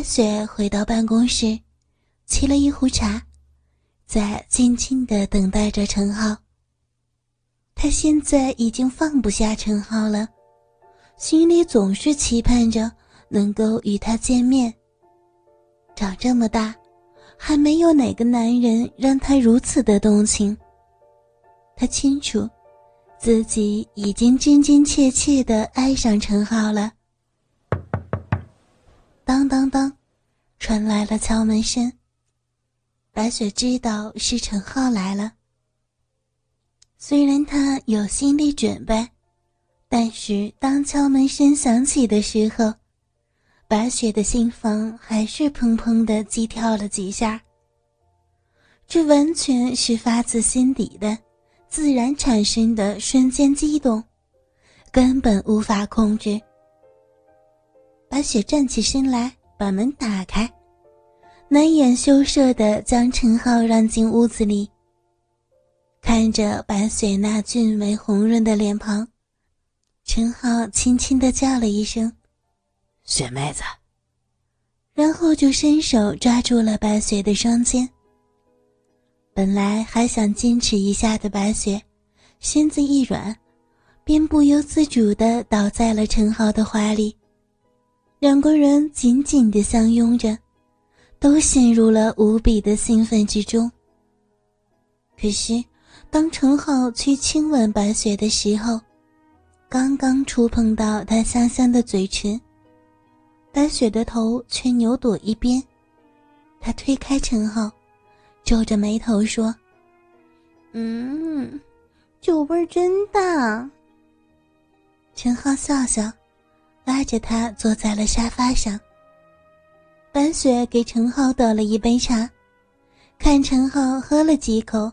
白雪回到办公室，沏了一壶茶，在静静的等待着陈浩。他现在已经放不下陈浩了，心里总是期盼着能够与他见面。长这么大，还没有哪个男人让他如此的动情。他清楚，自己已经真真切切的爱上陈浩了。当当当，传来了敲门声。白雪知道是陈浩来了。虽然他有心理准备，但是当敲门声响起的时候，白雪的心房还是砰砰的激跳了几下。这完全是发自心底的、自然产生的瞬间激动，根本无法控制。白雪站起身来，把门打开，难掩羞涩的将陈浩让进屋子里。看着白雪那俊美红润的脸庞，陈浩轻轻的叫了一声：“雪妹子。”然后就伸手抓住了白雪的双肩。本来还想坚持一下的白雪，身子一软，便不由自主的倒在了陈浩的怀里。两个人紧紧的相拥着，都陷入了无比的兴奋之中。可是，当陈浩去亲吻白雪的时候，刚刚触碰到她香香的嘴唇，白雪的头却扭躲一边。他推开陈浩，皱着眉头说：“嗯，酒味真大。”陈浩笑笑。拉着他坐在了沙发上。白雪给陈浩倒了一杯茶，看陈浩喝了几口，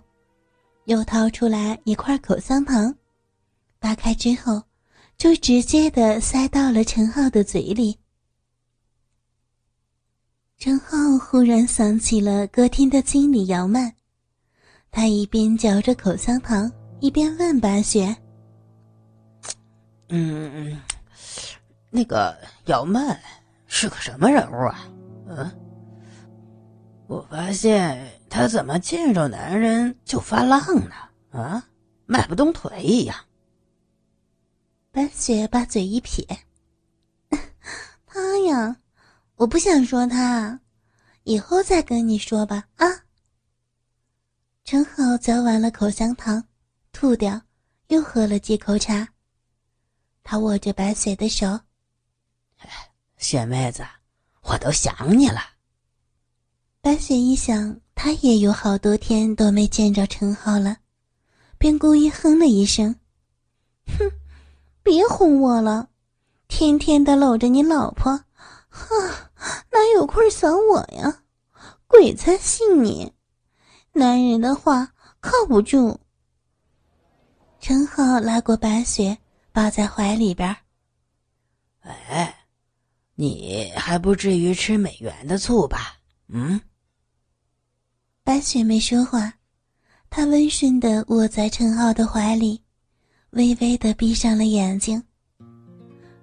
又掏出来一块口香糖，扒开之后，就直接的塞到了陈浩的嘴里。陈浩忽然想起了歌厅的经理姚曼，他一边嚼着口香糖，一边问白雪：“嗯。”那个姚曼是个什么人物啊？嗯，我发现她怎么见着男人就发浪呢？啊，迈不动腿一样。白雪把嘴一撇：“ 他呀，我不想说他，以后再跟你说吧。”啊。陈好嚼完了口香糖，吐掉，又喝了几口茶。他握着白雪的手。雪妹子，我都想你了。白雪一想，她也有好多天都没见着陈浩了，便故意哼了一声：“哼，别哄我了，天天的搂着你老婆，哼，哪有空想我呀？鬼才信你，男人的话靠不住。”陈浩拉过白雪，抱在怀里边哎。你还不至于吃美元的醋吧？嗯。白雪没说话，她温顺的窝在陈浩的怀里，微微的闭上了眼睛。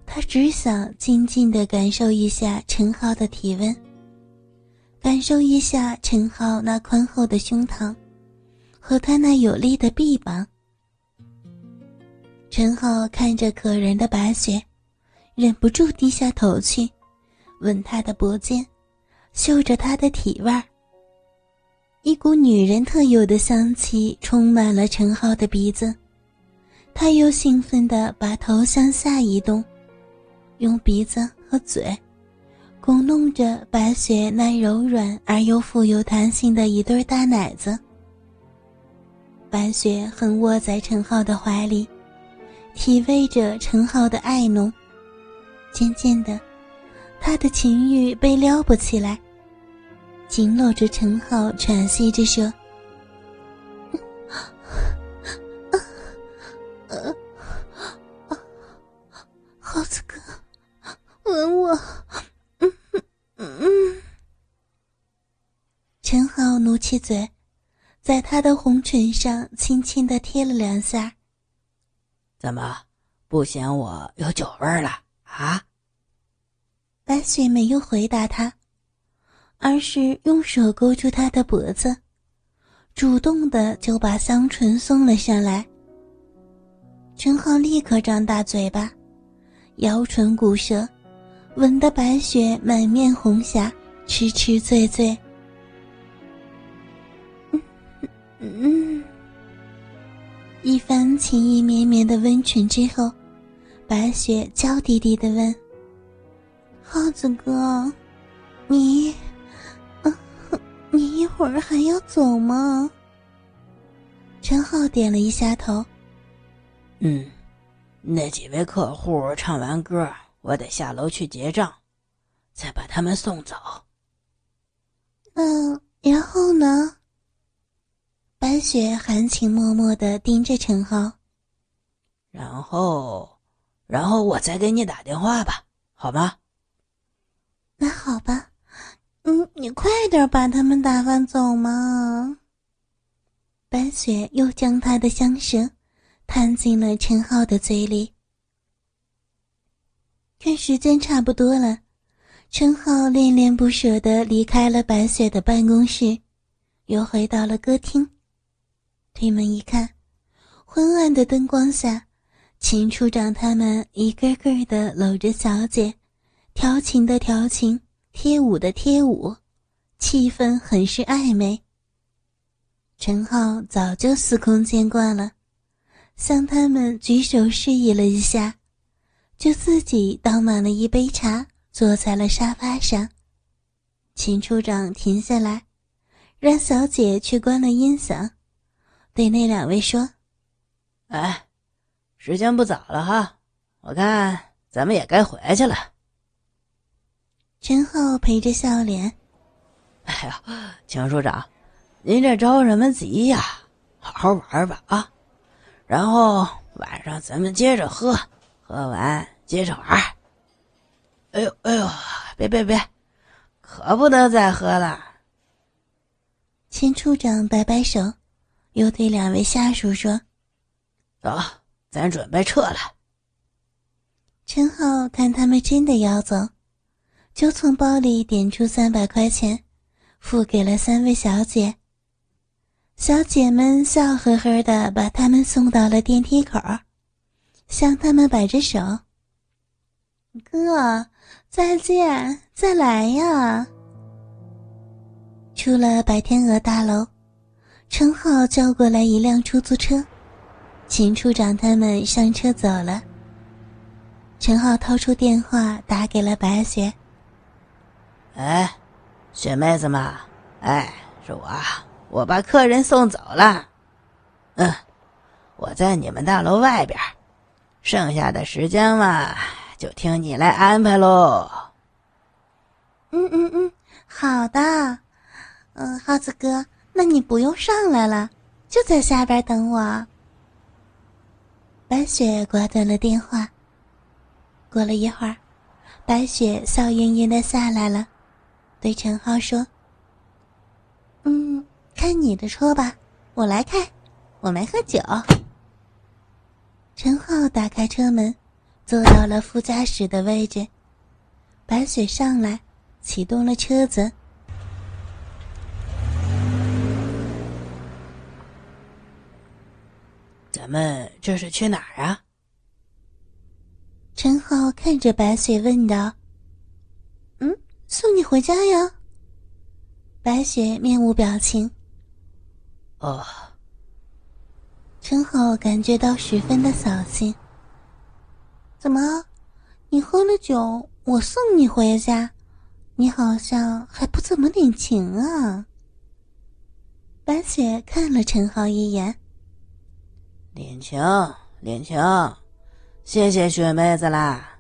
她只想静静的感受一下陈浩的体温，感受一下陈浩那宽厚的胸膛，和他那有力的臂膀。陈浩看着可人的白雪。忍不住低下头去，吻她的脖肩，嗅着她的体味儿。一股女人特有的香气充满了陈浩的鼻子，他又兴奋地把头向下移动，用鼻子和嘴拱弄着白雪那柔软而又富有弹性的一对大奶子。白雪横卧在陈浩的怀里，体味着陈浩的爱浓。渐渐的，他的情欲被撩拨起来，紧搂着陈浩，喘息着说：“浩子哥，吻我。”。陈浩努起嘴，在他的红唇上轻轻的贴了两下。怎么，不嫌我有酒味了？啊！白雪没有回答他，而是用手勾住他的脖子，主动的就把香唇送了上来。陈浩立刻张大嘴巴，摇唇鼓舌，吻得白雪满面红霞，痴痴醉醉。嗯嗯，一番情意绵绵的温存之后，白雪娇滴滴的问：“耗子哥，你，你一会儿还要走吗？”陈浩点了一下头。嗯，那几位客户唱完歌，我得下楼去结账，再把他们送走。嗯，然后呢？白雪含情脉脉的盯着陈浩。然后，然后我再给你打电话吧，好吗？那好吧，嗯，你快点把他们打发走嘛。白雪又将他的香舌。探进了陈浩的嘴里。看时间差不多了，陈浩恋恋不舍的离开了白雪的办公室，又回到了歌厅。推门一看，昏暗的灯光下，秦处长他们一个个的搂着小姐，调情的调情，贴舞的贴舞，气氛很是暧昧。陈浩早就司空见惯了。向他们举手示意了一下，就自己倒满了一杯茶，坐在了沙发上。秦处长停下来，让小姐去关了音响，对那两位说：“哎，时间不早了哈，我看咱们也该回去了。”陈浩陪着笑脸：“哎呀，秦处长，您这着什么急呀？好好玩吧啊！”然后晚上咱们接着喝，喝完接着玩。哎呦哎呦，别别别，可不能再喝了。秦处长摆摆手，又对两位下属说：“走，咱准备撤了。”陈浩看他们真的要走，就从包里点出三百块钱，付给了三位小姐。小姐们笑呵呵的把他们送到了电梯口，向他们摆着手：“哥，再见，再来呀！”出了白天鹅大楼，陈浩叫过来一辆出租车，秦处长他们上车走了。陈浩掏出电话打给了白雪：“哎，雪妹子嘛，哎，是我。”我把客人送走了，嗯，我在你们大楼外边，剩下的时间嘛，就听你来安排喽。嗯嗯嗯，好的，嗯，耗子哥，那你不用上来了，就在下边等我。白雪挂断了电话。过了一会儿，白雪笑盈盈的下来了，对陈浩说：“嗯。”开你的车吧，我来开，我没喝酒。陈浩打开车门，坐到了副驾驶的位置。白雪上来，启动了车子。咱们这是去哪儿啊？陈浩看着白雪问道：“嗯，送你回家呀。”白雪面无表情。哦，陈浩感觉到十分的扫兴。怎么，你喝了酒，我送你回家，你好像还不怎么领情啊？白雪看了陈浩一眼，领情，领情，谢谢雪妹子啦。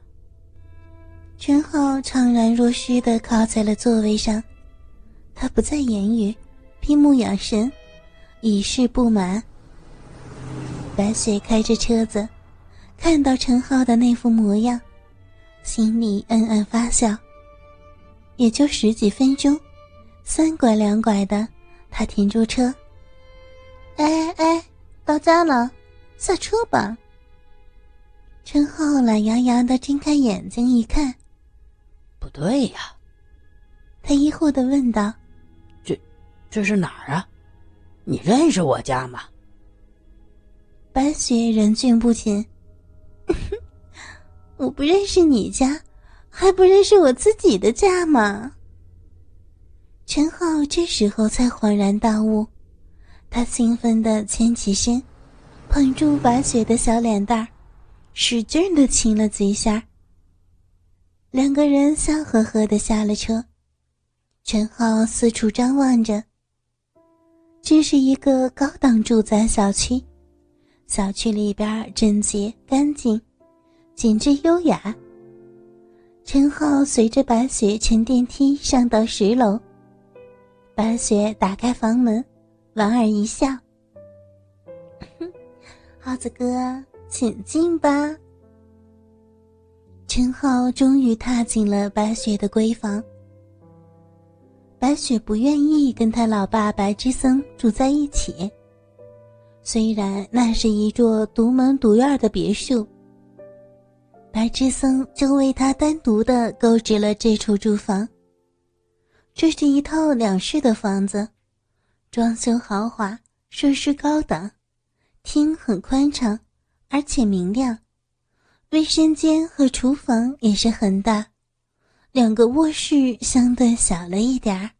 陈浩怅然若失的靠在了座位上，他不再言语，闭目养神。以示不满。白雪开着车子，看到陈浩的那副模样，心里暗暗发笑。也就十几分钟，三拐两拐的，他停住车。哎哎，到家了，下车吧。陈浩懒洋洋的睁开眼睛一看，不对呀，他他疑惑的问道：“这，这是哪儿啊？你认识我家吗？”白雪忍俊不禁：“ 我不认识你家，还不认识我自己的家吗？”陈浩这时候才恍然大悟，他兴奋的牵起身，捧住白雪的小脸蛋儿，使劲的亲了几下。两个人笑呵呵的下了车，陈浩四处张望着。这是一个高档住宅小区，小区里边整洁干净，简直优雅。陈浩随着白雪乘电梯上到十楼。白雪打开房门，莞尔一笑：“耗子哥，请进吧。”陈浩终于踏进了白雪的闺房。白雪不愿意跟他老爸白之森住在一起，虽然那是一座独门独院的别墅，白之森就为他单独的购置了这处住房。这是一套两室的房子，装修豪华，设施高档，厅很宽敞，而且明亮。卫生间和厨房也是很大，两个卧室相对小了一点儿。